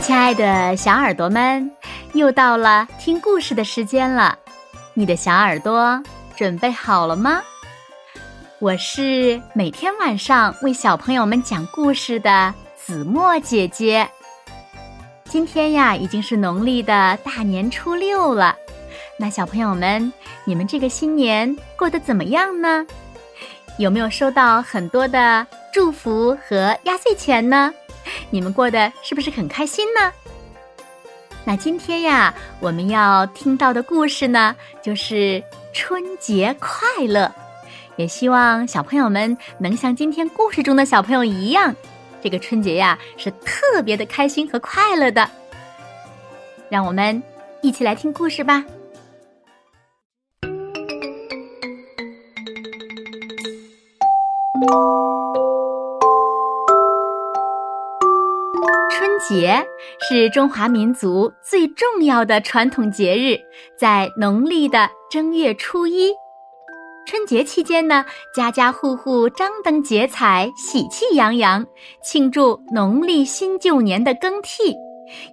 亲爱的小耳朵们，又到了听故事的时间了。你的小耳朵准备好了吗？我是每天晚上为小朋友们讲故事的子墨姐姐。今天呀，已经是农历的大年初六了。那小朋友们，你们这个新年过得怎么样呢？有没有收到很多的祝福和压岁钱呢？你们过得是不是很开心呢？那今天呀，我们要听到的故事呢，就是春节快乐。也希望小朋友们能像今天故事中的小朋友一样，这个春节呀是特别的开心和快乐的。让我们一起来听故事吧。节是中华民族最重要的传统节日，在农历的正月初一。春节期间呢，家家户户张灯结彩，喜气洋洋，庆祝农历新旧年的更替，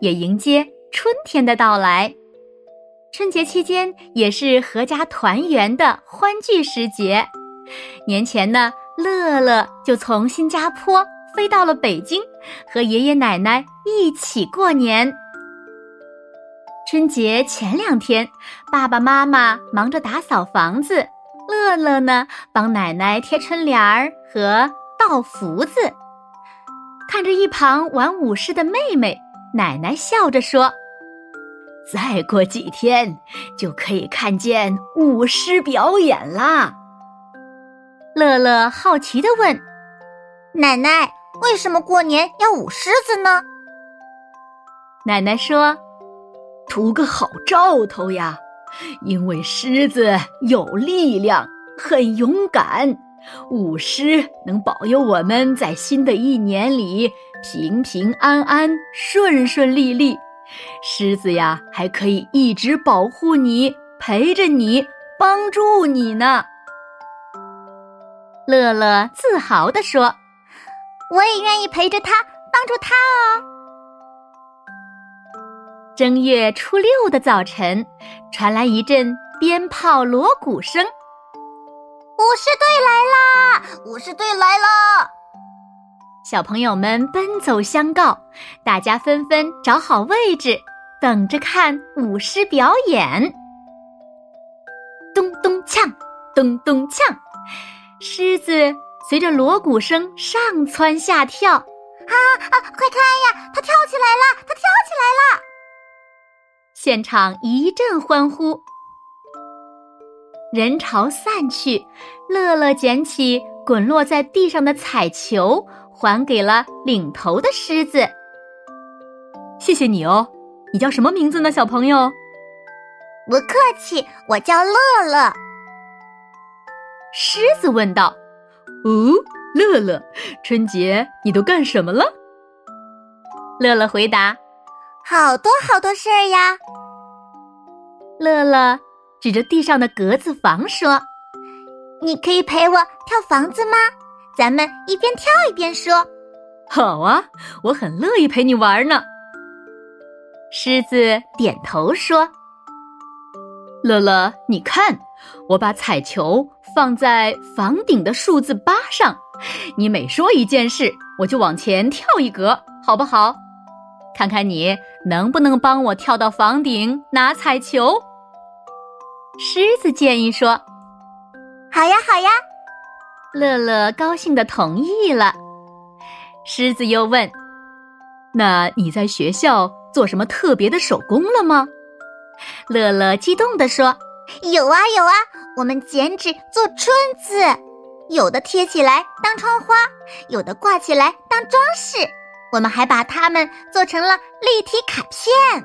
也迎接春天的到来。春节期间也是阖家团圆的欢聚时节。年前呢，乐乐就从新加坡。飞到了北京，和爷爷奶奶一起过年。春节前两天，爸爸妈妈忙着打扫房子，乐乐呢帮奶奶贴春联儿和倒福字。看着一旁玩舞狮的妹妹，奶奶笑着说：“再过几天就可以看见舞狮表演啦。”乐乐好奇的问：“奶奶？”为什么过年要舞狮子呢？奶奶说：“图个好兆头呀，因为狮子有力量，很勇敢，舞狮能保佑我们在新的一年里平平安安、顺顺利利。狮子呀，还可以一直保护你，陪着你，帮助你呢。”乐乐自豪地说。我也愿意陪着他，帮助他哦。正月初六的早晨，传来一阵鞭炮锣鼓声，舞狮队来啦！舞狮队来了！小朋友们奔走相告，大家纷纷找好位置，等着看舞狮表演。咚咚锵，咚咚锵，狮子。随着锣鼓声上蹿下跳，啊啊！快看呀，它跳起来了，它跳起来了！现场一阵欢呼。人潮散去，乐乐捡起滚落在地上的彩球，还给了领头的狮子。谢谢你哦，你叫什么名字呢，小朋友？不客气，我叫乐乐。狮子问道。哦，乐乐，春节你都干什么了？乐乐回答：“好多好多事儿呀。”乐乐指着地上的格子房说：“你可以陪我跳房子吗？咱们一边跳一边说。”“好啊，我很乐意陪你玩呢。”狮子点头说：“乐乐，你看，我把彩球。”放在房顶的数字八上，你每说一件事，我就往前跳一格，好不好？看看你能不能帮我跳到房顶拿彩球。狮子建议说：“好呀，好呀。”乐乐高兴的同意了。狮子又问：“那你在学校做什么特别的手工了吗？”乐乐激动地说。有啊有啊，我们剪纸做春字，有的贴起来当窗花，有的挂起来当装饰。我们还把它们做成了立体卡片。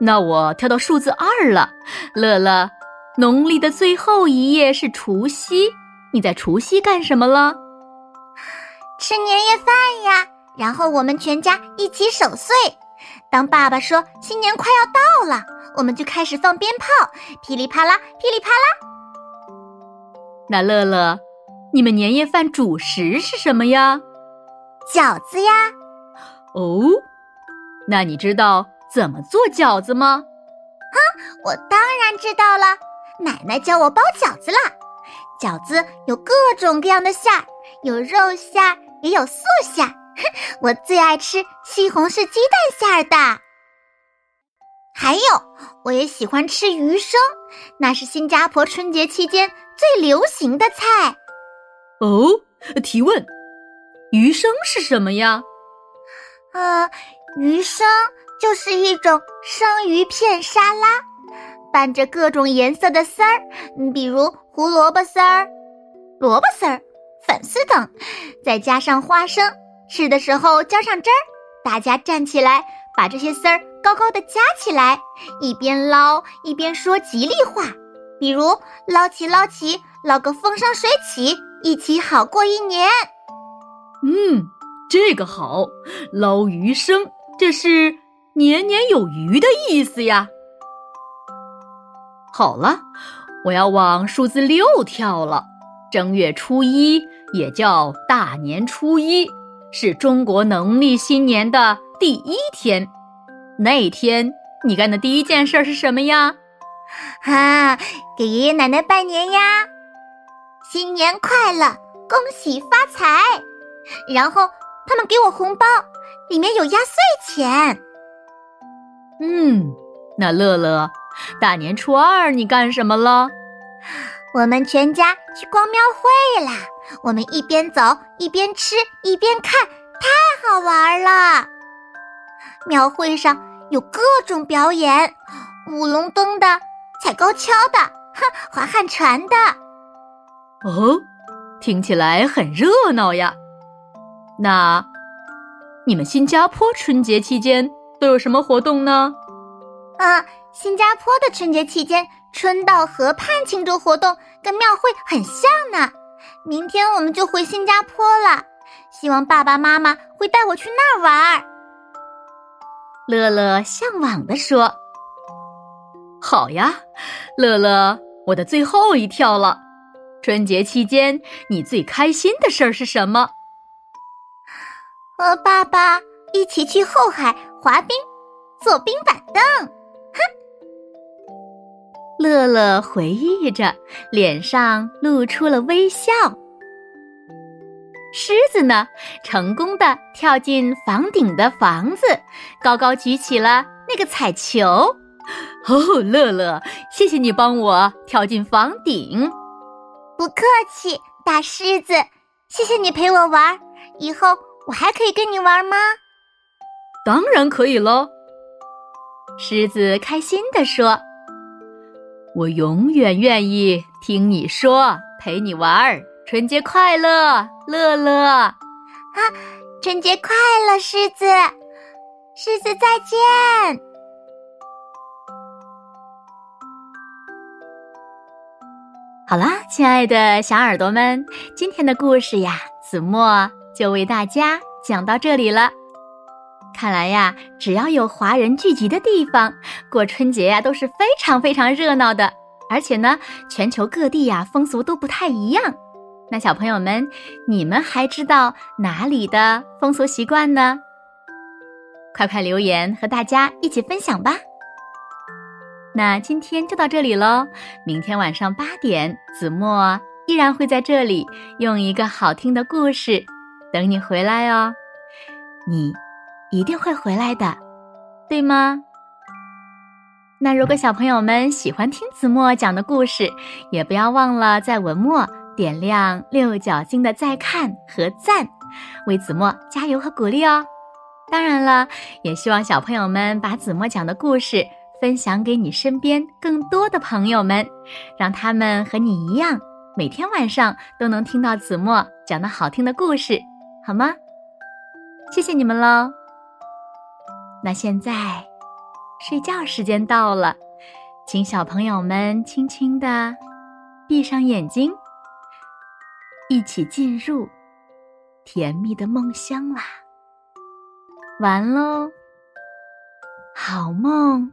那我跳到数字二了，乐乐。农历的最后一夜是除夕，你在除夕干什么了？吃年夜饭呀，然后我们全家一起守岁。当爸爸说新年快要到了。我们就开始放鞭炮，噼里啪啦，噼里啪啦。那乐乐，你们年夜饭主食是什么呀？饺子呀。哦，那你知道怎么做饺子吗？啊，我当然知道了，奶奶教我包饺子啦。饺子有各种各样的馅儿，有肉馅儿，也有素馅儿。我最爱吃西红柿鸡蛋馅儿的。还有，我也喜欢吃鱼生，那是新加坡春节期间最流行的菜。哦，提问，鱼生是什么呀？呃，鱼生就是一种生鱼片沙拉，拌着各种颜色的丝儿，比如胡萝卜丝儿、萝卜丝儿、粉丝等，再加上花生，吃的时候浇上汁儿。大家站起来，把这些丝儿高高的夹起来，一边捞一边说吉利话，比如“捞起捞起，捞个风生水起，一起好过一年。”嗯。这个好，捞鱼生，这是年年有余的意思呀。好了，我要往数字六跳了。正月初一也叫大年初一，是中国农历新年的第一天。那天你干的第一件事是什么呀？啊，给爷爷奶奶拜年呀！新年快乐，恭喜发财。然后。他们给我红包，里面有压岁钱。嗯，那乐乐，大年初二你干什么了？我们全家去逛庙会啦！我们一边走一边吃一边看，太好玩了。庙会上有各种表演，舞龙灯的、踩高跷的、哈划旱船的。哦，听起来很热闹呀。那，你们新加坡春节期间都有什么活动呢？啊，新加坡的春节期间，春到河畔庆祝活动跟庙会很像呢。明天我们就回新加坡了，希望爸爸妈妈会带我去那儿玩。乐乐向往的说：“好呀，乐乐，我的最后一跳了。春节期间，你最开心的事儿是什么？”和爸爸一起去后海滑冰，坐冰板凳。哼，乐乐回忆着，脸上露出了微笑。狮子呢，成功的跳进房顶的房子，高高举起了那个彩球。哦，乐乐，谢谢你帮我跳进房顶。不客气，大狮子，谢谢你陪我玩，以后。我还可以跟你玩吗？当然可以喽！狮子开心地说：“我永远愿意听你说，陪你玩。春节快乐，乐乐！啊，春节快乐，狮子！狮子再见！好啦，亲爱的小耳朵们，今天的故事呀，子墨。”就为大家讲到这里了。看来呀，只要有华人聚集的地方，过春节呀都是非常非常热闹的。而且呢，全球各地呀风俗都不太一样。那小朋友们，你们还知道哪里的风俗习惯呢？快快留言和大家一起分享吧。那今天就到这里喽，明天晚上八点，子墨依然会在这里用一个好听的故事。等你回来哦，你一定会回来的，对吗？那如果小朋友们喜欢听子墨讲的故事，也不要忘了在文末点亮六角星的再看和赞，为子墨加油和鼓励哦。当然了，也希望小朋友们把子墨讲的故事分享给你身边更多的朋友们，让他们和你一样，每天晚上都能听到子墨讲的好听的故事。好吗？谢谢你们喽。那现在睡觉时间到了，请小朋友们轻轻的闭上眼睛，一起进入甜蜜的梦乡啦。完喽，好梦。